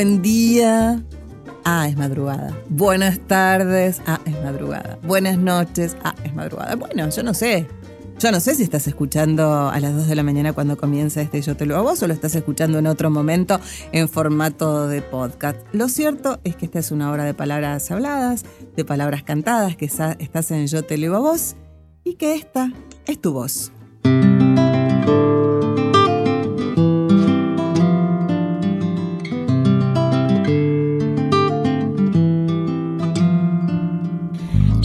Buen día. Ah, es madrugada. Buenas tardes. Ah, es madrugada. Buenas noches. Ah, es madrugada. Bueno, yo no sé. Yo no sé si estás escuchando a las 2 de la mañana cuando comienza este Yo te lo a vos o lo estás escuchando en otro momento en formato de podcast. Lo cierto es que esta es una hora de palabras habladas, de palabras cantadas, que estás en Yo te leo a vos y que esta es tu voz.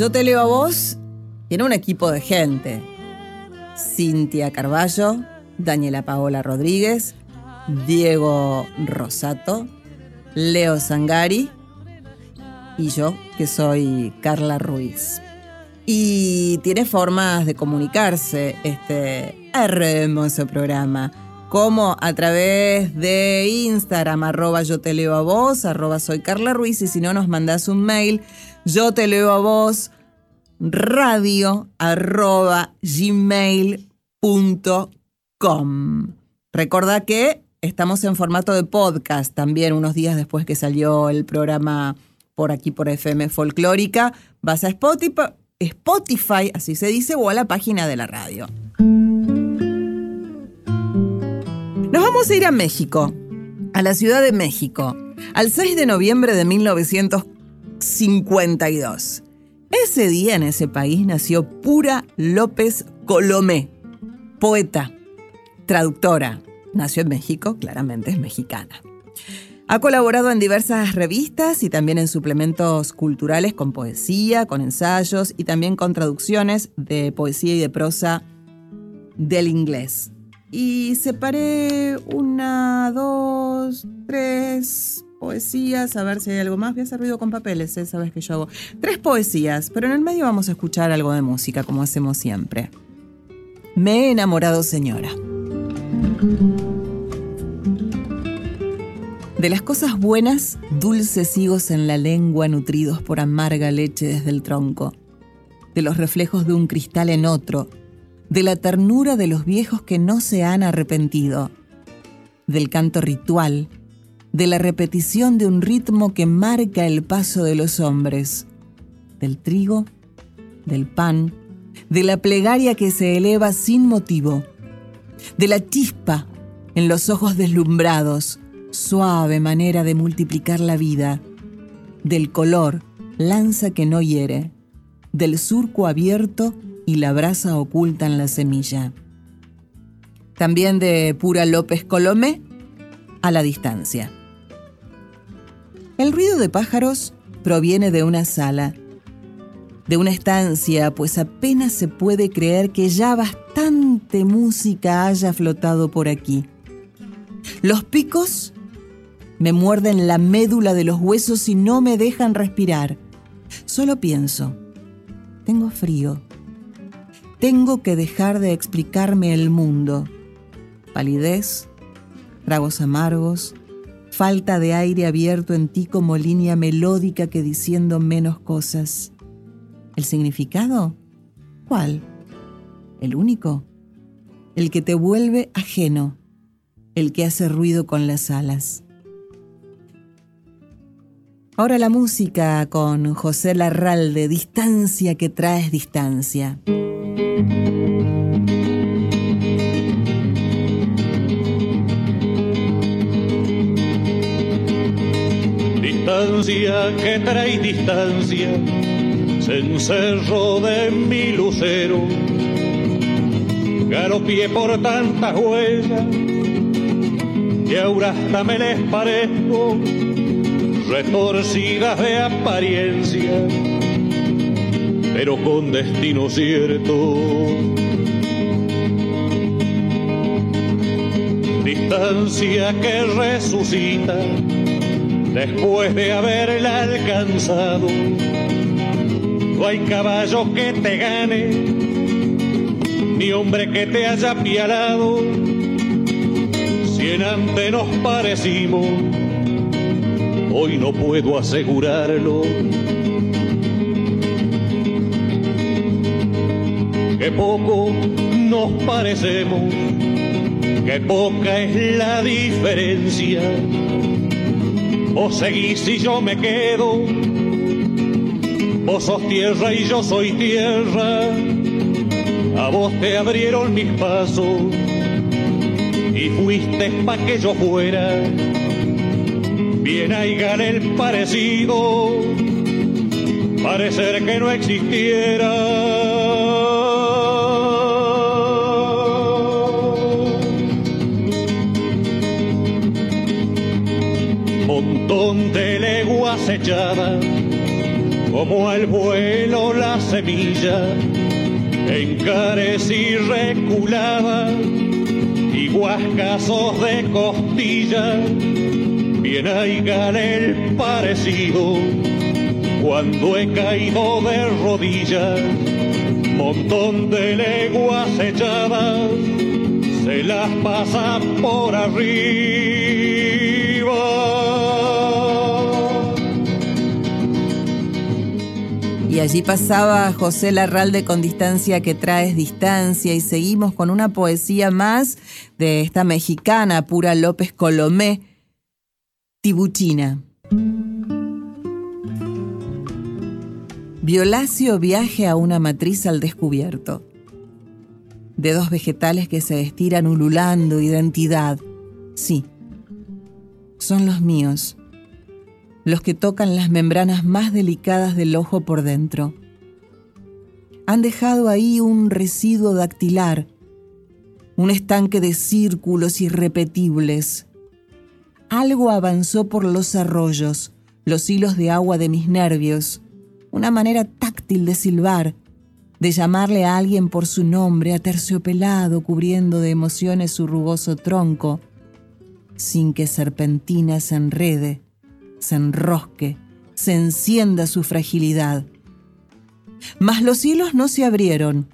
Yo te leo a vos tiene un equipo de gente. Cintia Carballo, Daniela Paola Rodríguez, Diego Rosato, Leo Zangari y yo, que soy Carla Ruiz. Y tiene formas de comunicarse este hermoso programa, como a través de Instagram, arroba yo te leo a vos, arroba soy Carla Ruiz, y si no nos mandás un mail, yo te leo a vos, radio arroba gmail.com. Recordá que estamos en formato de podcast también unos días después que salió el programa por aquí por FM Folclórica. Vas a Spotify, Spotify, así se dice, o a la página de la radio. Nos vamos a ir a México, a la Ciudad de México, al 6 de noviembre de 1952. Ese día en ese país nació Pura López Colomé, poeta, traductora. Nació en México, claramente es mexicana. Ha colaborado en diversas revistas y también en suplementos culturales con poesía, con ensayos y también con traducciones de poesía y de prosa del inglés. Y separé una, dos, tres poesías, a ver si hay algo más. Voy a ruido con papeles, ¿eh? sabes que yo hago. Tres poesías, pero en el medio vamos a escuchar algo de música, como hacemos siempre. Me he enamorado, señora. De las cosas buenas, dulces higos en la lengua nutridos por amarga leche desde el tronco. De los reflejos de un cristal en otro. De la ternura de los viejos que no se han arrepentido. Del canto ritual. De la repetición de un ritmo que marca el paso de los hombres. Del trigo. Del pan. De la plegaria que se eleva sin motivo. De la chispa en los ojos deslumbrados suave manera de multiplicar la vida, del color, lanza que no hiere, del surco abierto y la brasa oculta en la semilla. También de Pura López Colomé, a la distancia. El ruido de pájaros proviene de una sala, de una estancia, pues apenas se puede creer que ya bastante música haya flotado por aquí. Los picos me muerden la médula de los huesos y no me dejan respirar. Solo pienso, tengo frío. Tengo que dejar de explicarme el mundo. Palidez, tragos amargos, falta de aire abierto en ti como línea melódica que diciendo menos cosas. ¿El significado? ¿Cuál? ¿El único? El que te vuelve ajeno, el que hace ruido con las alas. Ahora la música con José Larralde, Distancia que traes distancia. Distancia que trae distancia, se encerró de mi lucero, galopié por tantas huellas, y ahora hasta me les parezco retorcidas de apariencia, pero con destino cierto. Distancia que resucita después de haberla alcanzado. No hay caballo que te gane, ni hombre que te haya pialado. Si en antes nos parecimos, hoy no puedo asegurarlo. Que poco nos parecemos, que poca es la diferencia. Vos seguís y yo me quedo, vos sos tierra y yo soy tierra. A vos te abrieron mis pasos y fuiste pa' que yo fuera bien gane el parecido, parecer que no existiera. Montón de leguas echadas, como al vuelo la semilla, encarecí reculada, y guascazos de costilla bien haigan el parecido cuando he caído de rodillas, montón de leguas echadas, se las pasa por arriba. Y allí pasaba José Larralde con distancia que traes distancia y seguimos con una poesía más de esta mexicana, Pura López Colomé, Tibuchina. Violacio viaje a una matriz al descubierto. Dedos vegetales que se estiran ululando identidad. Sí, son los míos, los que tocan las membranas más delicadas del ojo por dentro. Han dejado ahí un residuo dactilar, un estanque de círculos irrepetibles algo avanzó por los arroyos, los hilos de agua de mis nervios, una manera táctil de silbar, de llamarle a alguien por su nombre, aterciopelado, cubriendo de emociones su rugoso tronco, sin que serpentina se enrede, se enrosque, se encienda su fragilidad. Mas los hilos no se abrieron,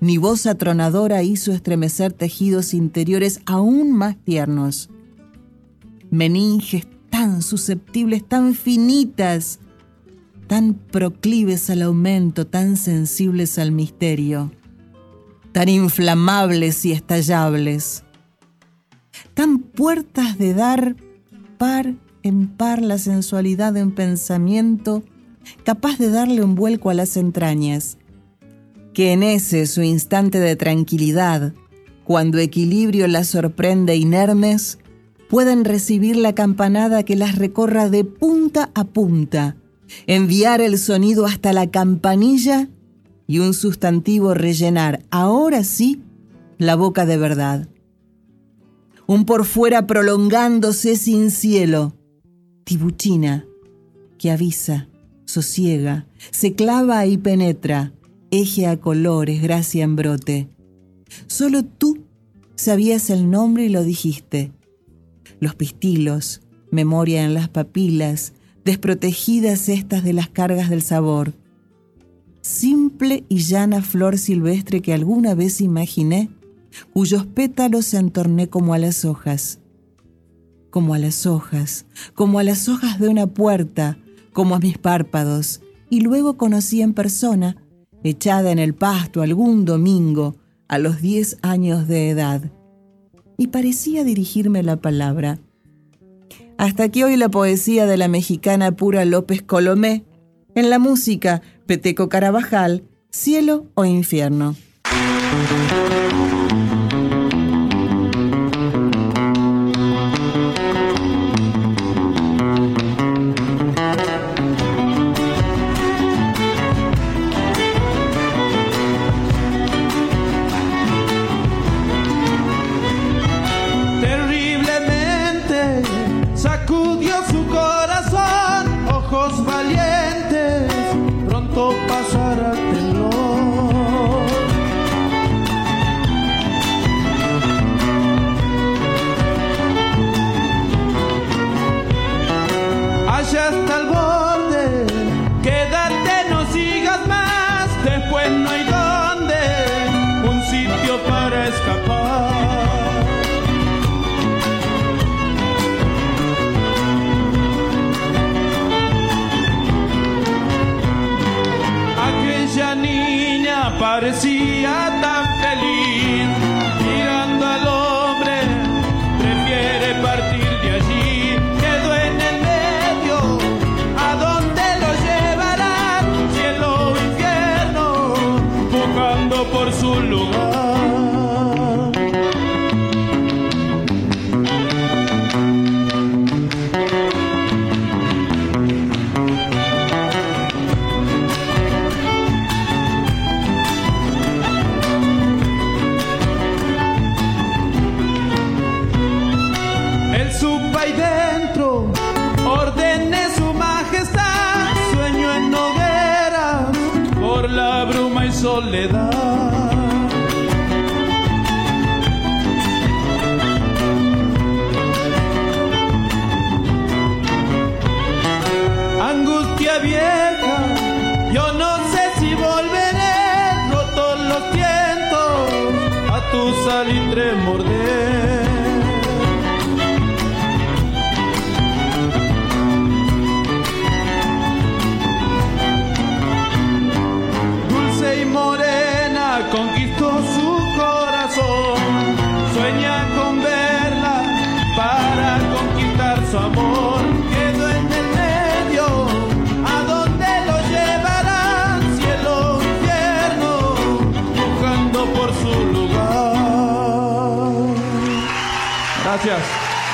ni voz atronadora hizo estremecer tejidos interiores aún más tiernos meninges tan susceptibles, tan finitas, tan proclives al aumento, tan sensibles al misterio, tan inflamables y estallables, tan puertas de dar par en par la sensualidad de un pensamiento capaz de darle un vuelco a las entrañas, que en ese su instante de tranquilidad, cuando equilibrio las sorprende inermes, pueden recibir la campanada que las recorra de punta a punta, enviar el sonido hasta la campanilla y un sustantivo rellenar, ahora sí, la boca de verdad. Un por fuera prolongándose sin cielo, tibuchina, que avisa, sosiega, se clava y penetra, eje a colores, gracia en brote. Solo tú sabías el nombre y lo dijiste los pistilos, memoria en las papilas, desprotegidas estas de las cargas del sabor. Simple y llana flor silvestre que alguna vez imaginé, cuyos pétalos se entorné como a las hojas, como a las hojas, como a las hojas de una puerta, como a mis párpados, y luego conocí en persona, echada en el pasto algún domingo, a los diez años de edad, y parecía dirigirme la palabra. Hasta aquí hoy la poesía de la mexicana Pura López Colomé, en la música Peteco Carabajal, Cielo o Infierno. salitre morder.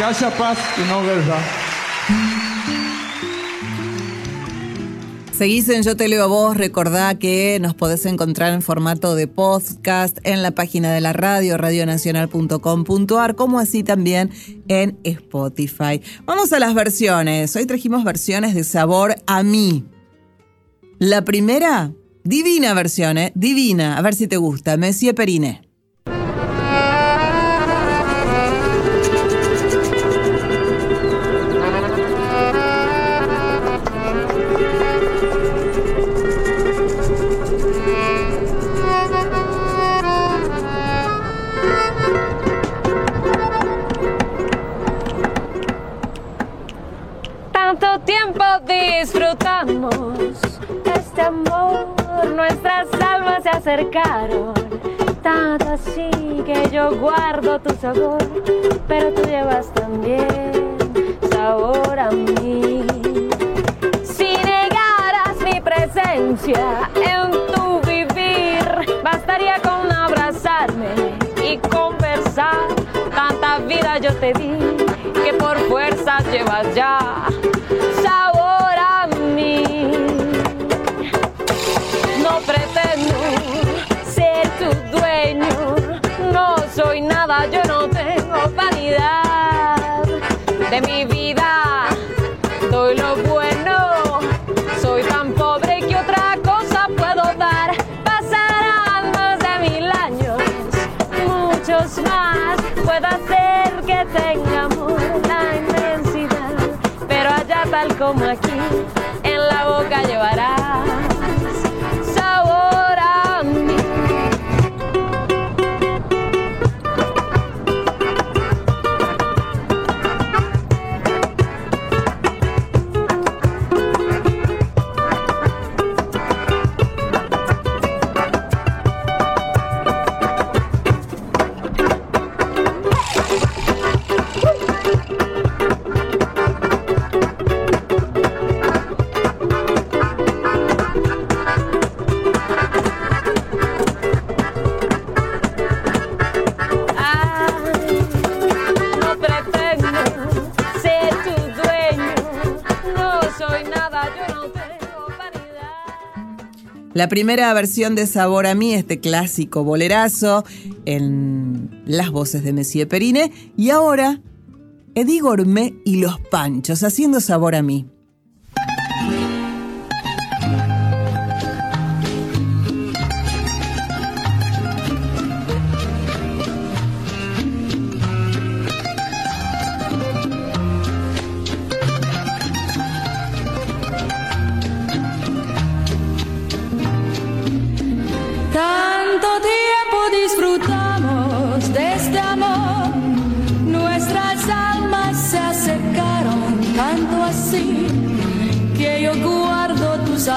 Que haya paz y no guerra. Seguís en Yo Te Leo a Vos, recordá que nos podés encontrar en formato de podcast en la página de la radio, radionacional.com.ar, como así también en Spotify. Vamos a las versiones. Hoy trajimos versiones de sabor a mí. La primera, divina versión, ¿eh? Divina, a ver si te gusta, Messie Perine. este amor, nuestras almas se acercaron. Tanto así que yo guardo tu sabor, pero tú llevas también sabor a mí. Si negaras mi presencia en tu vivir, bastaría con abrazarme y conversar. Tanta vida yo te di que por fuerzas llevas ya de mi vida. Doy lo bueno, soy tan pobre que otra cosa puedo dar. Pasarán más de mil años, muchos más. Puedo hacer que tengamos la inmensidad, pero allá tal como aquí, en la boca llevarás La primera versión de Sabor a mí, este clásico bolerazo, en las voces de Messier Perine. Y ahora, Eddie Gourmet y los Panchos, haciendo Sabor a mí.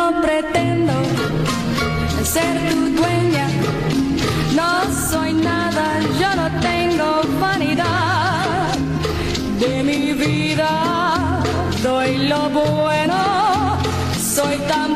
no pretendo ser tu dueña, no soy nada, yo no tengo vanidad. De mi vida, doy lo bueno, soy tan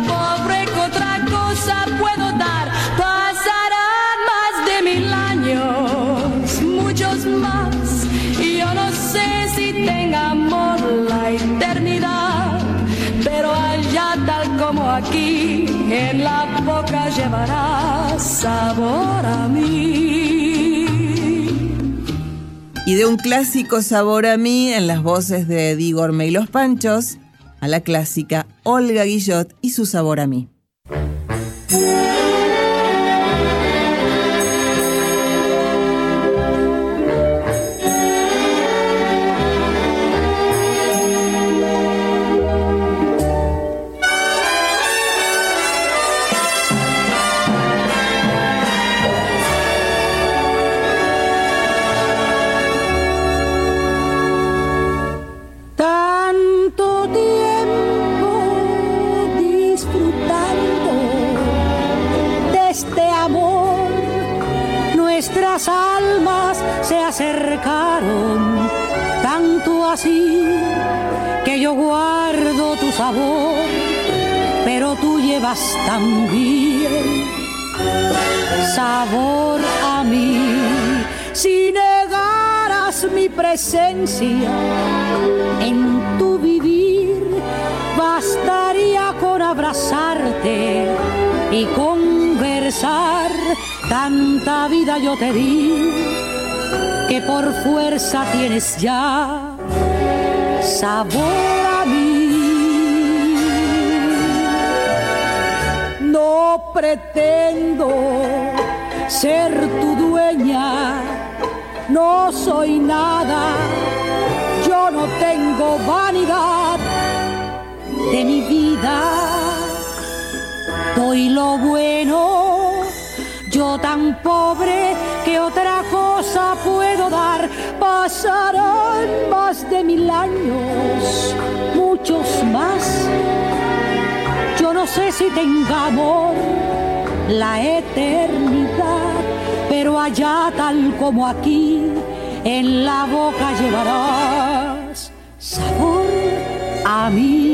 aquí, en la boca llevará sabor a mí. Y de un clásico sabor a mí en las voces de Digorme y los Panchos, a la clásica Olga Guillot y su sabor a mí. Te di que por fuerza tienes ya sabor a mí. No pretendo ser tu dueña, no soy nada, yo no tengo vanidad de mi vida, doy lo bueno, yo tan pobre que otra cosa puedo dar? Pasarán más de mil años, muchos más. Yo no sé si tenga amor la eternidad, pero allá tal como aquí, en la boca llevarás sabor a mí.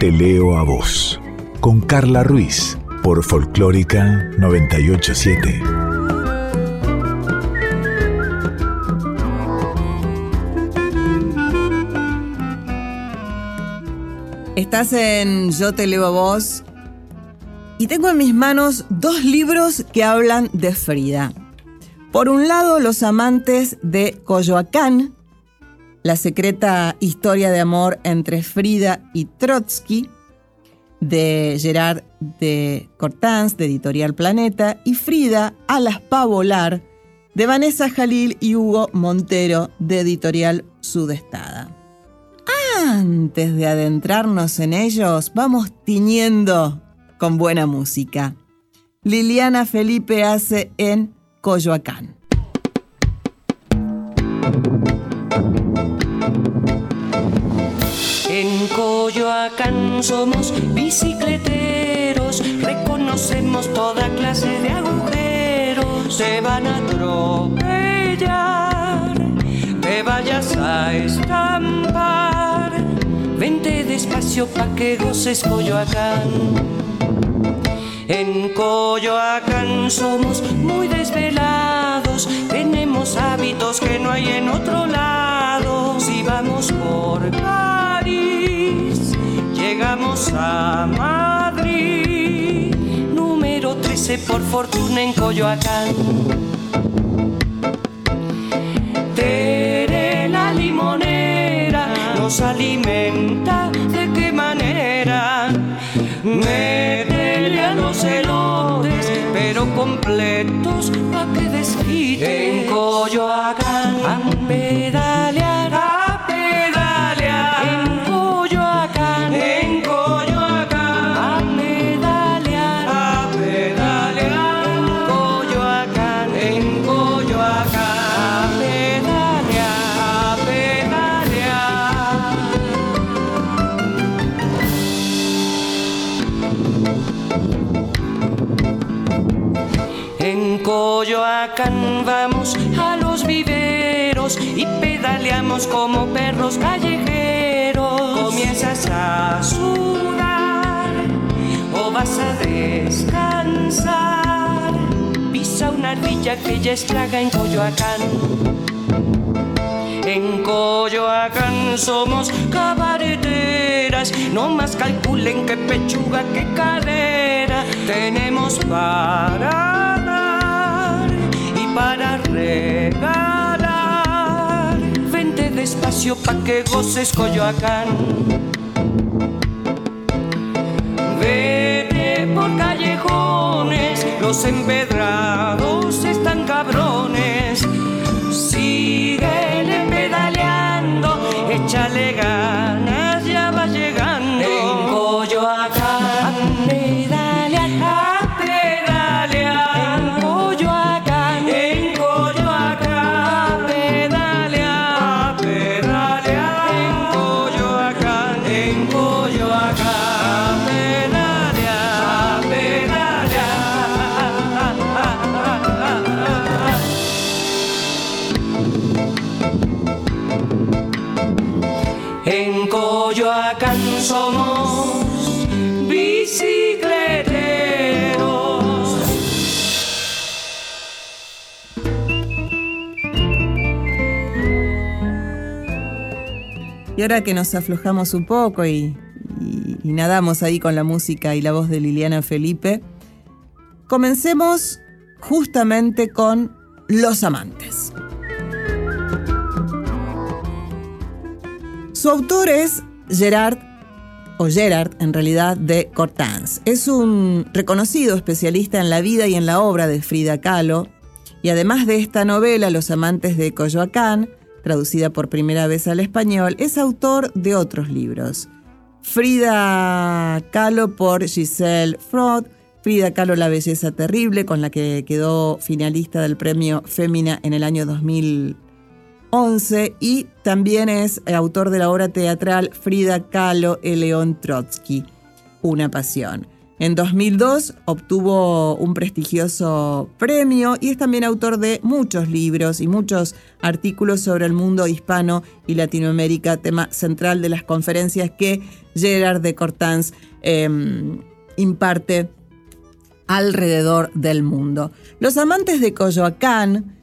Te leo a vos. Con Carla Ruiz. Por Folclórica 987. Estás en Yo te leo a vos y tengo en mis manos dos libros que hablan de Frida. Por un lado, Los amantes de Coyoacán, la secreta historia de amor entre Frida y Trotsky, de Gerard de Cortans, de Editorial Planeta, y Frida, Alas pa' volar, de Vanessa Jalil y Hugo Montero, de Editorial Sudestada. Antes de adentrarnos en ellos, vamos tiñendo con buena música. Liliana Felipe hace en Coyoacán. Somos bicicleteros, reconocemos toda clase de agujeros. Te van a atropellar, te vayas a estampar. Vente despacio pa' que goces Coyoacán. En Coyoacán somos muy desvelados, tenemos hábitos que no hay en otro lado. Si vamos por llegamos a Madrid. Número 13 por fortuna en Coyoacán. Tere la limonera nos alimenta de qué manera. Métele a los elotes, pero completos pa' que desquite. En Coyoacán, como perros callejeros. Comienzas a sudar o vas a descansar. Pisa una ardilla que ya estraga en Coyoacán. En Coyoacán somos cabareteras, no más calculen qué pechuga, qué cadera tenemos para dar y para regalar. Vente despacio pa' que goces Coyoacán. Vete por callejones, los empedrados Y ahora que nos aflojamos un poco y, nadamos ahí con la música y la voz de Liliana Felipe, comencemos justamente con Los Amantes. Su autor es Gerard, o Gerard en realidad, de Cortans. Es un reconocido especialista en la vida y en la obra de Frida Kahlo, y además de esta novela, Los amantes de Coyoacán, traducida por primera vez al español, es autor de otros libros. Frida Kahlo por Giselle Fraud, Frida Kahlo La Belleza Terrible, con la que quedó finalista del premio Fémina en el año 2011, y también es autor de la obra teatral Frida Kahlo, el León Trotsky, Una Pasión. En 2002 obtuvo un prestigioso premio y es también autor de muchos libros y muchos artículos sobre el mundo hispano y Latinoamérica, tema central de las conferencias que Gerard de Cortans em, imparte alrededor del mundo. Los amantes de Coyoacán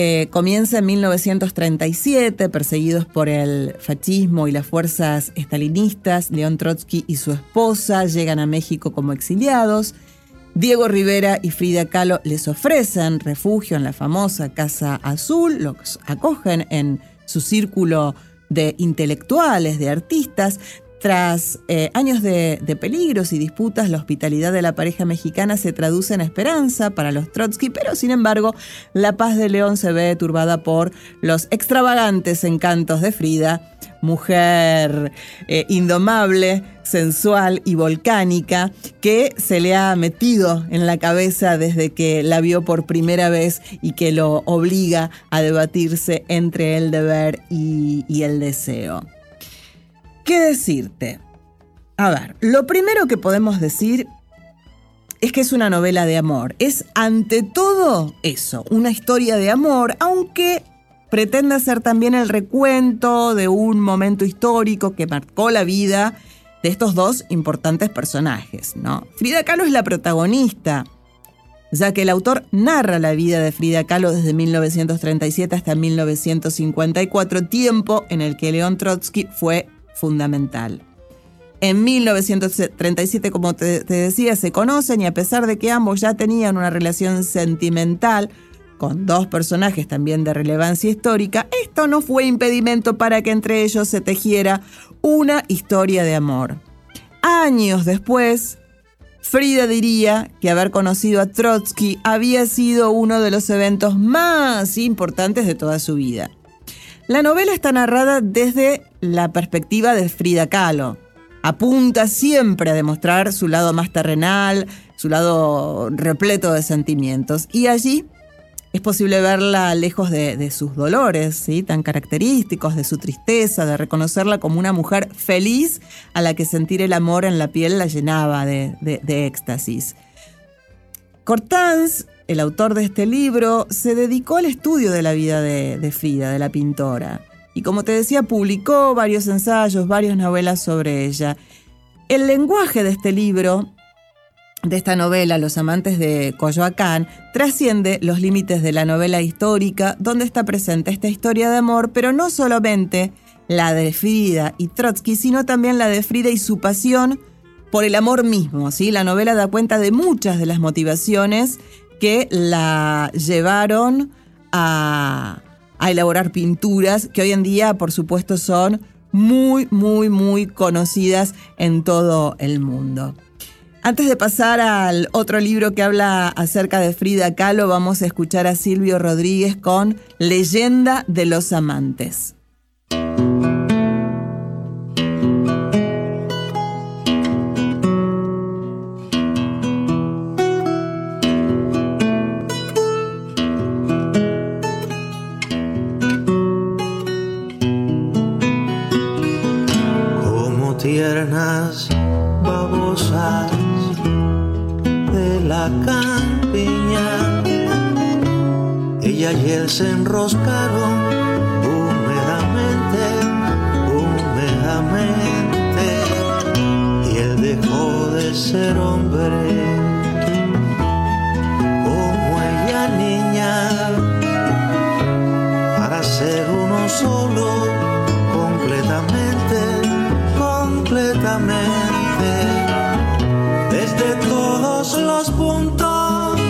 eh, comienza en 1937, perseguidos por el fascismo y las fuerzas estalinistas. León Trotsky y su esposa llegan a México como exiliados. Diego Rivera y Frida Kahlo les ofrecen refugio en la famosa Casa Azul, los acogen en su círculo de intelectuales, de artistas, tras eh, años de, peligros y disputas, la hospitalidad de la pareja mexicana se traduce en esperanza para los Trotsky, pero sin embargo, la paz de León se ve turbada por los extravagantes encantos de Frida, mujer eh, indomable, sensual y volcánica, que se le ha metido en la cabeza desde que la vio por primera vez y que lo obliga a debatirse entre el deber y el deseo. ¿Qué decirte? A ver, lo primero que podemos decir es que es una novela de amor. Es ante todo eso, una historia de amor, aunque pretende ser también el recuento de un momento histórico que marcó la vida de estos dos importantes personajes, ¿no? Frida Kahlo es la protagonista, ya que el autor narra la vida de Frida Kahlo desde 1937 hasta 1954, tiempo en el que León Trotsky fue fundamental. En 1937, como te, decía, se conocen y a pesar de que ambos ya tenían una relación sentimental con dos personajes también de relevancia histórica, esto no fue impedimento para que entre ellos se tejiera una historia de amor. Años después, Frida diría que haber conocido a Trotsky había sido uno de los eventos más importantes de toda su vida. La novela está narrada desde la perspectiva de Frida Kahlo. Apunta siempre a demostrar su lado más terrenal, su lado repleto de sentimientos. Y allí es posible verla lejos de, sus dolores, ¿sí? tan característicos, de su tristeza, de reconocerla como una mujer feliz a la que sentir el amor en la piel la llenaba de, éxtasis. Cortans el autor de este libro, se dedicó al estudio de la vida de, Frida, de la pintora. Y como te decía, publicó varios ensayos, varias novelas sobre ella. El lenguaje de este libro, de esta novela, Los amantes de Coyoacán, trasciende los límites de la novela histórica, donde está presente esta historia de amor, pero no solamente la de Frida y Trotsky, sino también la de Frida y su pasión por el amor mismo. ¿sí? La novela da cuenta de muchas de las motivaciones que la llevaron a, elaborar pinturas que hoy en día, por supuesto, son muy, muy, muy conocidas en todo el mundo. Antes de pasar al otro libro que habla acerca de Frida Kahlo, vamos a escuchar a Silvio Rodríguez con Leyenda de los Amantes. Babosas de la campiña. Ella y él se enroscaron húmedamente, húmedamente, y él dejó de ser hombre como ella niña para ser uno solo desde todos los puntos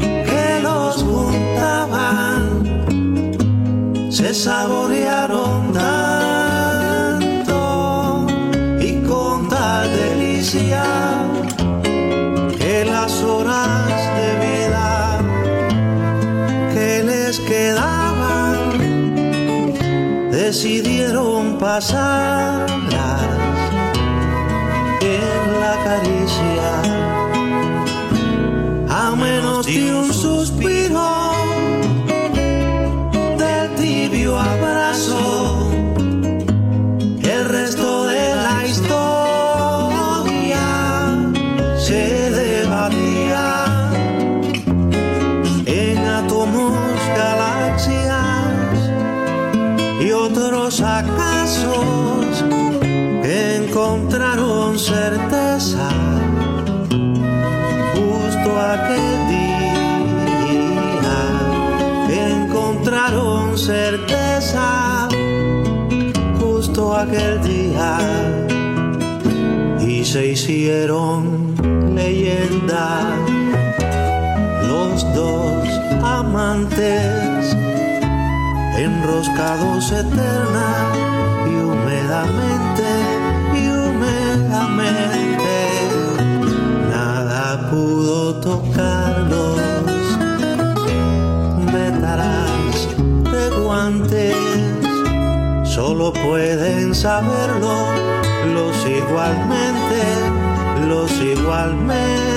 que los juntaban se saborearon tanto y con tal delicia que las horas de vida que les quedaban decidieron pasarlas se hicieron leyenda los dos amantes enroscados eterna y húmedamente y húmedamente. Nada pudo tocarlos. Vetarás de guantes solo pueden saberlo los igualmente los igualmente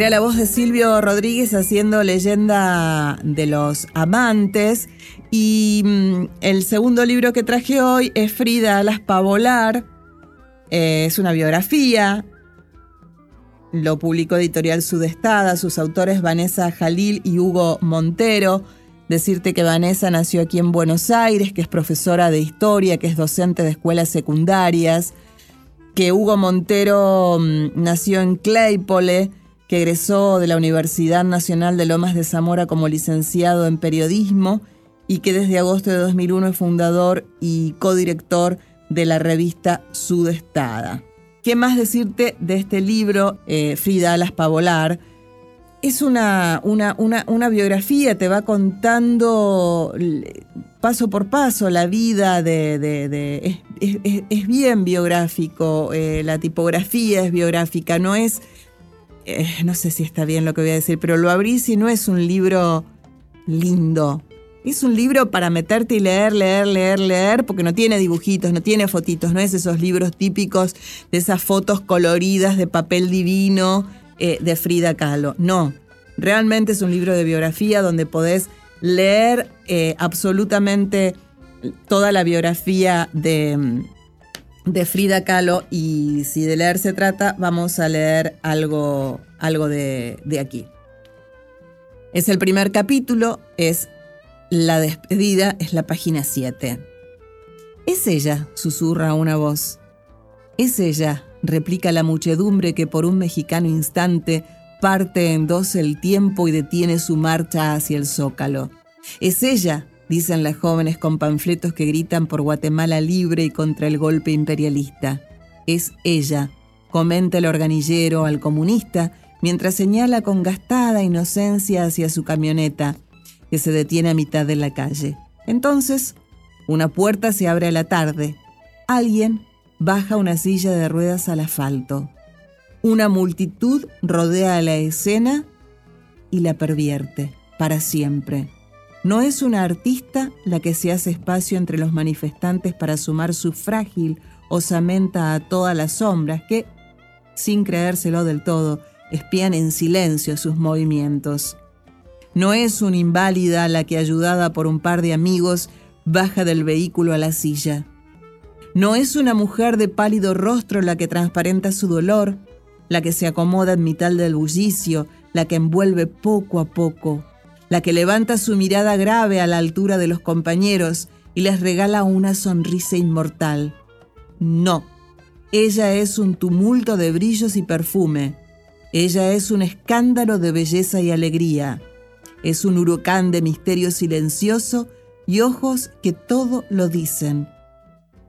Era la voz de Silvio Rodríguez haciendo leyenda de los amantes. Y mm, el segundo libro que traje hoy es Frida Alas Pavolar. Eh, es una biografía. Lo publicó Editorial Sudestada. Sus autores Vanessa Jalil y Hugo Montero. Decirte que Vanessa nació aquí en Buenos Aires, que es profesora de historia, que es docente de escuelas secundarias, que Hugo Montero mm, nació en Claypole, que egresó de la Universidad Nacional de Lomas de Zamora como licenciado en periodismo y que desde agosto de 2001 es fundador y codirector de la revista Sudestada. ¿Qué más decirte de este libro, eh, Frida Alas Pavolar? Es una, una, una, biografía, te va contando paso por paso la vida de... es bien biográfico, eh, la tipografía es biográfica, no es... eh, no sé si está bien lo que voy a decir, pero lo abrís y no es un libro lindo. Es un libro para meterte y leer, leer, leer, leer, porque no tiene dibujitos, no tiene fotitos, no es esos libros típicos de esas fotos coloridas de papel divino eh, de Frida Kahlo. No, realmente es un libro de biografía donde podés leer eh, absolutamente toda la biografía de, mm, de Frida Kahlo y si de leer se trata, vamos a leer algo, algo de, de aquí. Es el primer capítulo, es la despedida, es la página 7. Es ella, susurra una voz. Es ella, replica la muchedumbre que por un mexicano instante parte en dos el tiempo y detiene su marcha hacia el zócalo. Es ella, dicen las jóvenes con panfletos que gritan por Guatemala libre y contra el golpe imperialista. Es ella, comenta el organillero al comunista, mientras señala con gastada inocencia hacia su camioneta, que se detiene a mitad de la calle. Entonces, una puerta se abre a la tarde. Alguien baja una silla de ruedas al asfalto. Una multitud rodea la escena y la pervierte para siempre. No es una artista la que se hace espacio entre los manifestantes para sumar su frágil osamenta a todas las sombras que, sin creérselo del todo, espían en silencio sus movimientos. No es una inválida la que, ayudada por un par de amigos, baja del vehículo a la silla. No es una mujer de pálido rostro la que transparenta su dolor, la que se acomoda en mitad del bullicio, la que envuelve poco a poco, la que levanta su mirada grave a la altura de los compañeros y les regala una sonrisa inmortal. No, ella es un tumulto de brillos y perfume. Ella es un escándalo de belleza y alegría. Es un huracán de misterio silencioso y ojos que todo lo dicen.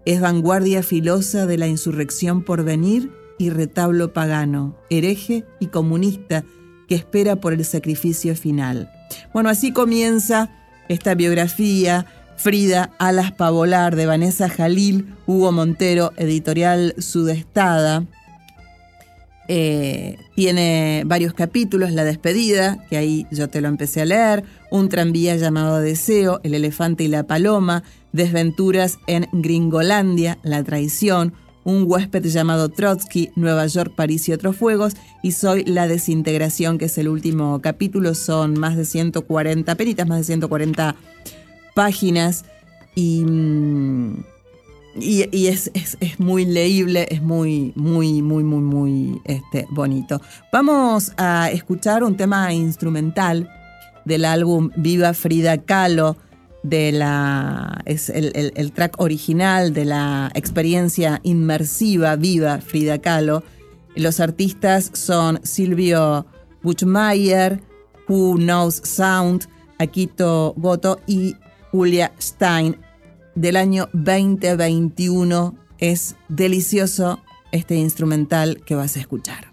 Es vanguardia filosa de la insurrección por venir y retablo pagano, hereje y comunista que espera por el sacrificio final. Bueno, así comienza esta biografía Frida Alas Pavolar de Vanessa Jalil, Hugo Montero, editorial Sudestada. Eh, tiene varios capítulos, La despedida, que ahí yo te lo empecé a leer, Un tranvía llamado Deseo, El elefante y la paloma, Desventuras en Gringolandia, La traición, Un huésped llamado Trotsky, Nueva York, París y otros fuegos, y Soy la desintegración, que es el último capítulo, son más de 140, peritas más de 140 páginas y, mm, y, es, muy leíble, es muy, muy, muy, muy, muy este, bonito. Vamos a escuchar un tema instrumental del álbum Viva Frida Kahlo, de la, es el, track original de la experiencia inmersiva Viva Frida Kahlo. Los artistas son Silvio Buchmayer, Who Knows Sound, Akito Goto y Julia Stein del año 2021. Es delicioso este instrumental que vas a escuchar.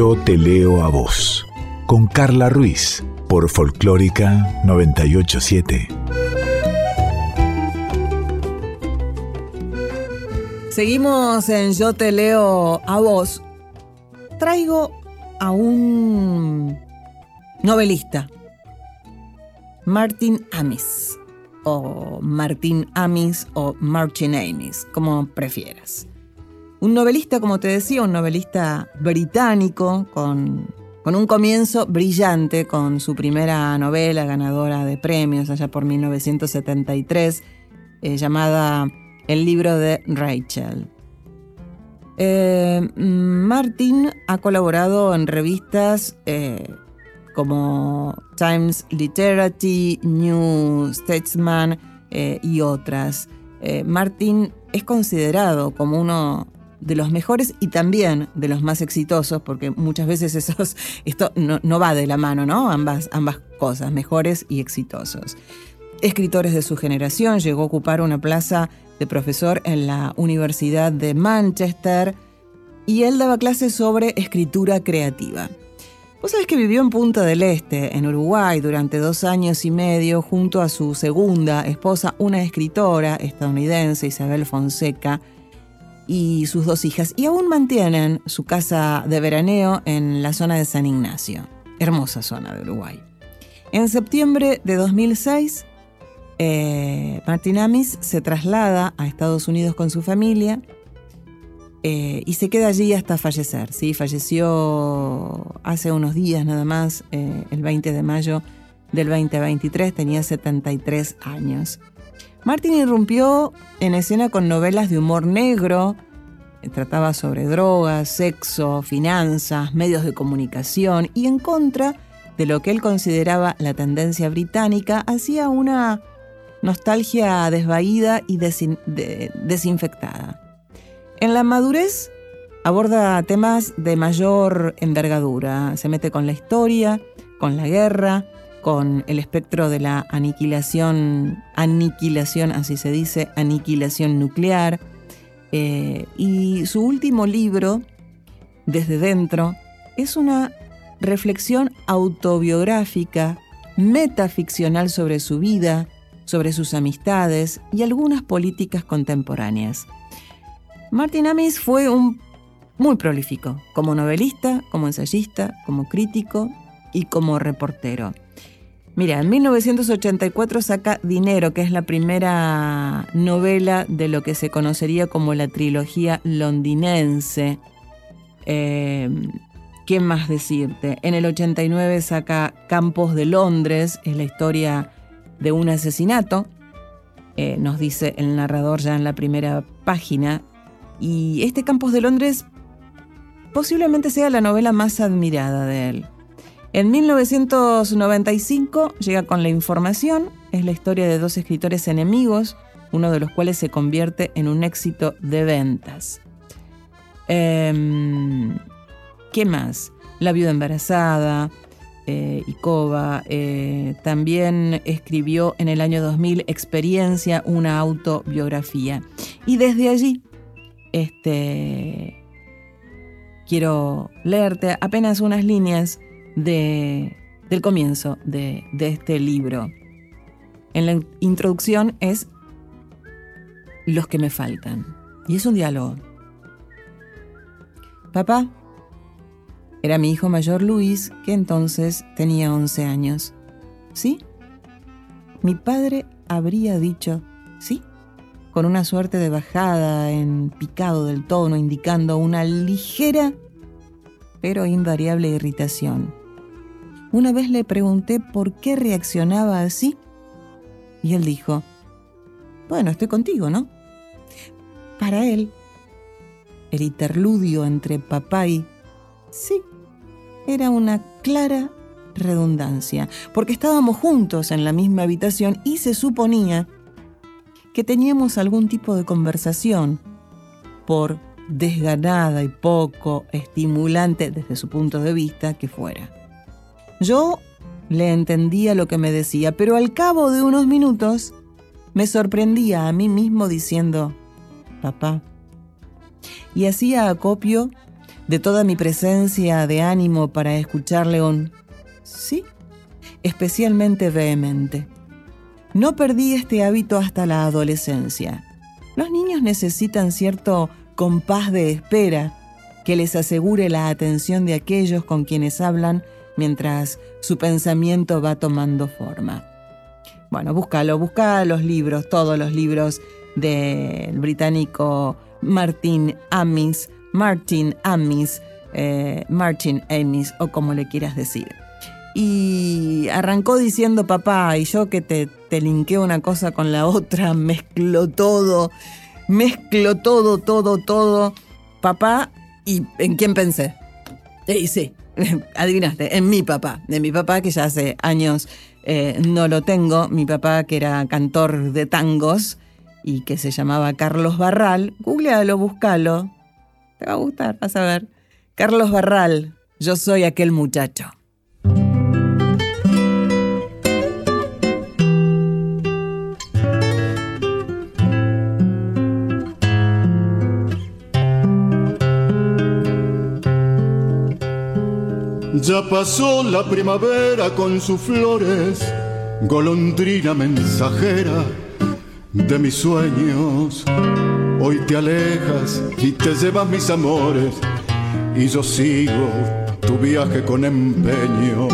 Yo te leo a vos, con Carla Ruiz, por Folclórica 987. Seguimos en Yo te leo a vos. Traigo a un novelista, Martin Amis, o Martin Amis, o Martin Amis, como prefieras. Un novelista, como te decía, un novelista británico con, con un comienzo brillante, con su primera novela ganadora de premios allá por 1973, eh, llamada El libro de Rachel. Eh, Martin ha colaborado en revistas eh, como Times Literary, New Statesman y otras. Martin es considerado como uno de los mejores y también de los más exitosos, porque muchas veces esos, esto no, va de la mano, ¿no? Ambas, ambas cosas, mejores y exitosos. Escritores de su generación, llegó a ocupar una plaza de profesor en la Universidad de Manchester y él daba clases sobre escritura creativa. Vos sabés que vivió en Punta del Este, en Uruguay, durante dos años y medio, junto a su segunda esposa, una escritora estadounidense, Isabel Fonseca, y sus dos hijas, y aún mantienen su casa de veraneo en la zona de San Ignacio, hermosa zona de Uruguay. En septiembre de 2006, eh, Martín Amis se traslada a Estados Unidos con su familia eh, y se queda allí hasta fallecer. ¿sí? Falleció hace unos días nada más, eh, el 20 de mayo del 2023, tenía 73 años. Martin irrumpió en escena con novelas de humor negro, trataba sobre drogas, sexo, finanzas, medios de comunicación y en contra de lo que él consideraba la tendencia británica, hacía una nostalgia desvaída y desinfectada. En la madurez aborda temas de mayor envergadura, se mete con la historia, con la guerra, con el espectro de la aniquilación, aniquilación, así se dice, aniquilación nuclear. Eh, y su último libro, Desde Dentro, es una reflexión autobiográfica, metaficcional sobre su vida, sobre sus amistades y algunas políticas contemporáneas. Martin Amis fue un muy prolífico, como novelista, como ensayista, como crítico y como reportero. Mira, en 1984 saca Dinero, que es la primera novela de lo que se conocería como la trilogía londinense. Em, ¿Qué más decirte? En el 89 saca Campos de Londres, es la historia de un asesinato, eh, nos dice el narrador ya en la primera página. Y este Campos de Londres posiblemente sea la novela más admirada de él. En 1995 llega con la información, es la historia de dos escritores enemigos, uno de los cuales se convierte en un éxito de ventas. Em, ¿Qué más? La viuda embarazada, eh, Icoba, eh, también escribió en el año 2000 Experiencia, una autobiografía. Y desde allí, este, quiero leerte apenas unas líneas del comienzo de, de este libro. En la introducción es los que me faltan. Y es un diálogo. Papá, era mi hijo mayor Luis, que entonces tenía 11 años. ¿Sí? Mi padre habría dicho, sí, con una suerte de bajada en picado del tono, indicando una ligera pero invariable irritación. Una vez le pregunté por qué reaccionaba así y él dijo, bueno, estoy contigo, ¿no? Para él, el interludio entre papá y sí era una clara redundancia, porque estábamos juntos en la misma habitación y se suponía que teníamos algún tipo de conversación, por desganada y poco estimulante desde su punto de vista que fuera. Yo le entendía lo que me decía, pero al cabo de unos minutos me sorprendía a mí mismo diciendo, papá. Y hacía acopio de toda mi presencia de ánimo para escucharle un sí, especialmente vehemente. No perdí este hábito hasta la adolescencia. Los niños necesitan cierto compás de espera que les asegure la atención de aquellos con quienes hablan mientras su pensamiento va tomando forma. Bueno, búscalo, busca los libros, todos los libros del británico Martin Amis, Martin Amis, eh, Martin Amis, o como le quieras decir. Y arrancó diciendo papá, y yo que te, te linqueo una cosa con la otra, mezclo todo, mezclo todo, todo, todo. Papá, ¿y en quién pensé? Y sí, adivinaste, en mi papá, de mi papá que ya hace años eh, no lo tengo, mi papá que era cantor de tangos y que se llamaba Carlos Barral, googlealo, búscalo, te va a gustar, vas a ver. Carlos Barral, yo soy aquel muchacho. Ya pasó la primavera con sus flores, golondrina mensajera de mis sueños. Hoy te alejas y te llevas mis amores y yo sigo tu viaje con empeño.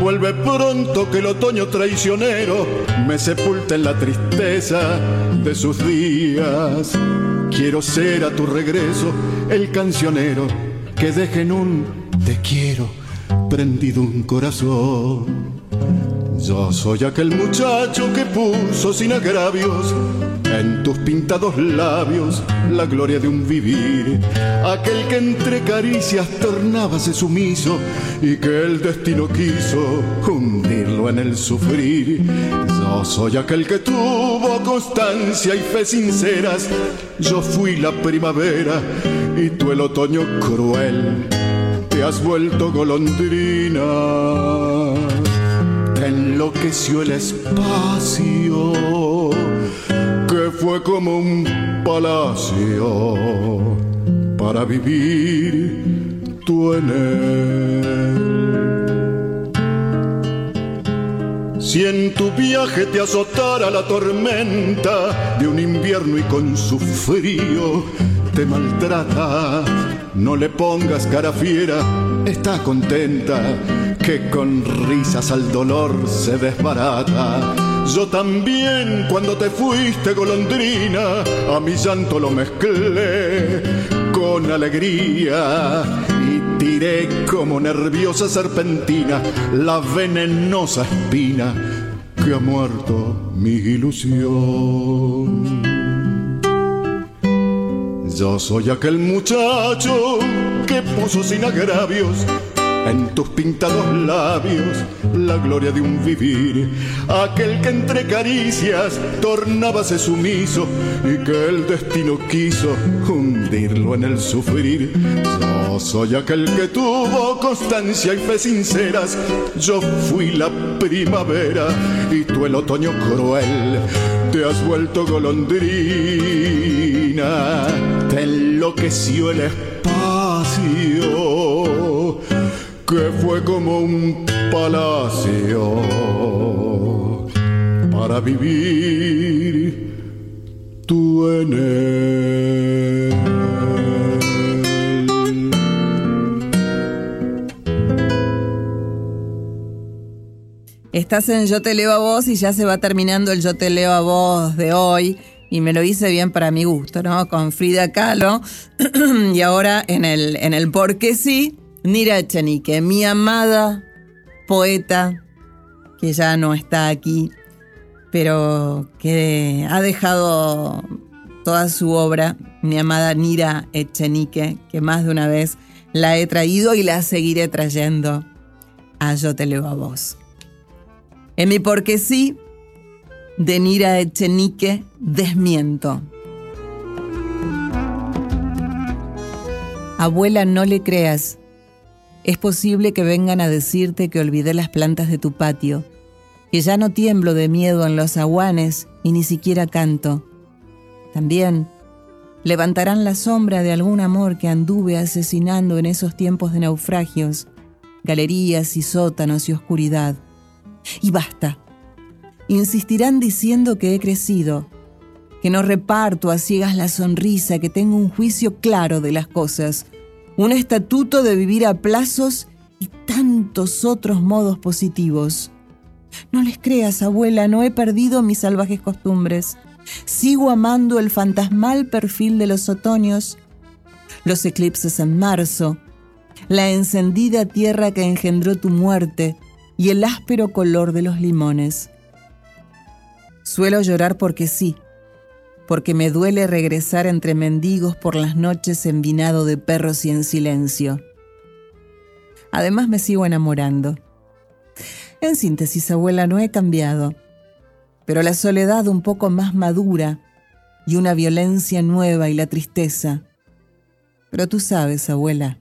Vuelve pronto que el otoño traicionero me sepulta en la tristeza de sus días. Quiero ser a tu regreso el cancionero que deje en un te quiero prendido un corazón. Yo soy aquel muchacho que puso sin agravios en tus pintados labios la gloria de un vivir. Aquel que entre caricias tornábase sumiso y que el destino quiso hundirlo en el sufrir. Yo soy aquel que tuvo constancia y fe sinceras. Yo fui la primavera y tú el otoño cruel te has vuelto golondrina. Te enloqueció el espacio, que fue como un palacio para vivir tú en él. Si en tu viaje te azotara la tormenta de un invierno y con su frío te maltrata, no le pongas cara fiera, está contenta, que con risas al dolor se desbarata. Yo también cuando te fuiste golondrina, a mi llanto lo mezclé con alegría y tiré como nerviosa serpentina la venenosa espina que ha muerto mi ilusión. Yo soy aquel muchacho que puso sin agravios en tus pintados labios la gloria de un vivir, aquel que entre caricias tornábase sumiso y que el destino quiso hundirlo en el sufrir. Yo soy aquel que tuvo constancia y fe sinceras, yo fui la primavera y tú el otoño cruel, te has vuelto golondrina, enloqueció el espacio que fue como un palacio para vivir tú en él. Estás en Yo te leo a vos y ya se va terminando el Yo te leo a vos de hoy y me lo hice bien para mi gusto, ¿no? Con Frida Kahlo y ahora en el, en el Porque sí, Nira Echenique, mi amada poeta, que ya no está aquí, pero que ha dejado toda su obra, mi amada Nira Echenique, que más de una vez la he traído y la seguiré trayendo a Yo te leo a vos. En mi porque sí, de Nira Echenique, desmiento. Abuela, no le creas. Es posible que vengan a decirte que olvidé las plantas de tu patio, que ya no tiemblo de miedo en los aguanes y ni siquiera canto. También levantarán la sombra de algún amor que anduve asesinando en esos tiempos de naufragios, galerías y sótanos y oscuridad. Y basta. Insistirán diciendo que he crecido, que no reparto a ciegas la sonrisa, que tengo un juicio claro de las cosas, un estatuto de vivir a plazos y tantos otros modos positivos. No les creas, abuela, no he perdido mis salvajes costumbres. Sigo amando el fantasmal perfil de los otoños, los eclipses en marzo, la encendida tierra que engendró tu muerte y el áspero color de los limones. Suelo llorar porque sí, porque me duele regresar entre mendigos por las noches en vinado de perros y en silencio. Además me sigo enamorando. En síntesis, abuela, no he cambiado, pero la soledad un poco más madura y una violencia nueva y la tristeza. Pero tú sabes, abuela,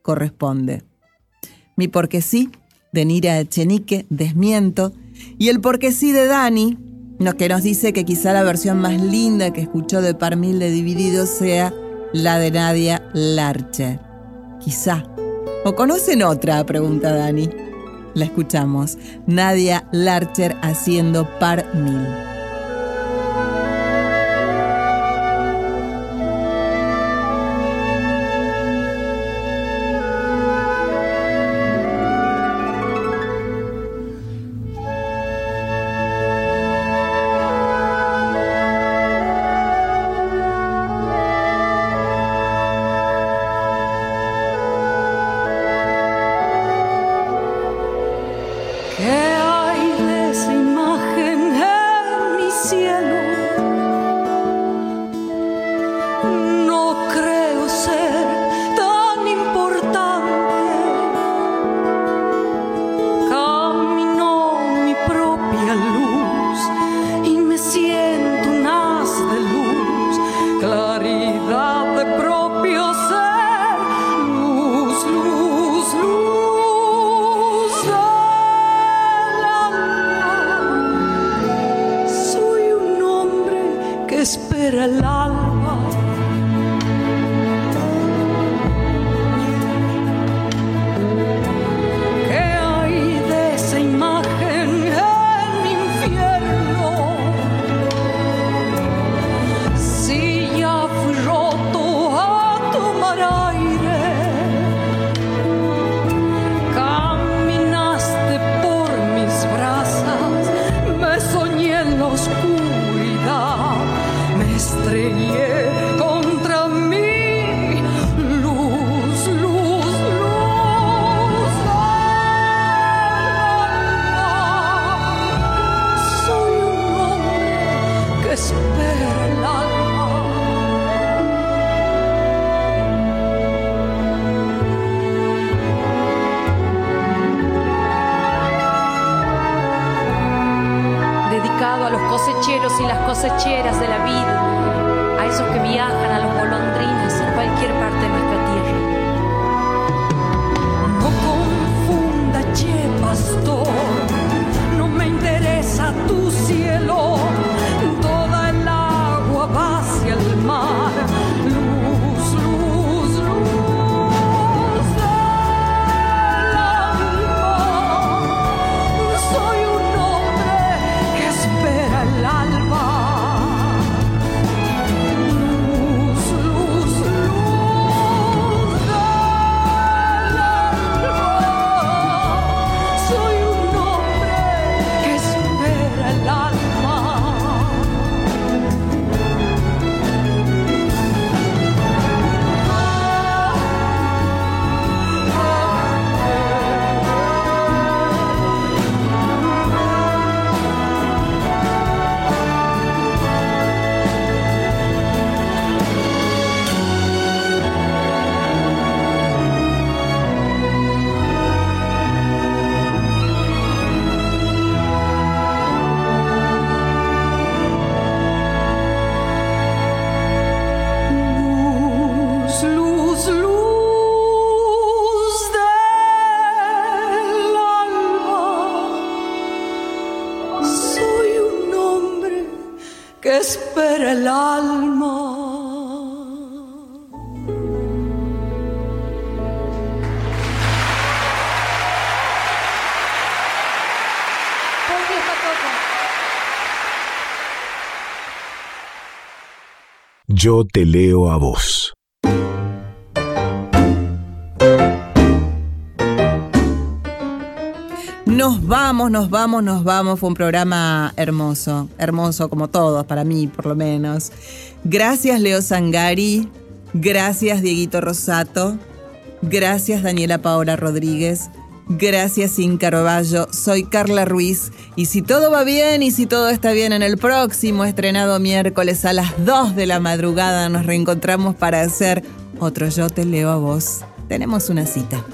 corresponde. Mi porque sí de Nira Echenique, desmiento, y el porque sí de Dani, que nos dice que quizá la versión más linda que escuchó de Parmil de Dividido sea la de Nadia Larche. Quizá. ¿O conocen otra? pregunta Dani. La escuchamos. Nadia Larcher haciendo par mil. espera Yo te leo a vos. Nos vamos, nos vamos, nos vamos. Fue un programa hermoso, hermoso como todos, para mí por lo menos. Gracias Leo Sangari, gracias Dieguito Rosato, gracias Daniela Paola Rodríguez, gracias Inca Carvalho, soy Carla Ruiz y si todo va bien y si todo está bien en el próximo estrenado miércoles a las 2 de la madrugada nos reencontramos para hacer otro Yo te leo a vos. Tenemos una cita.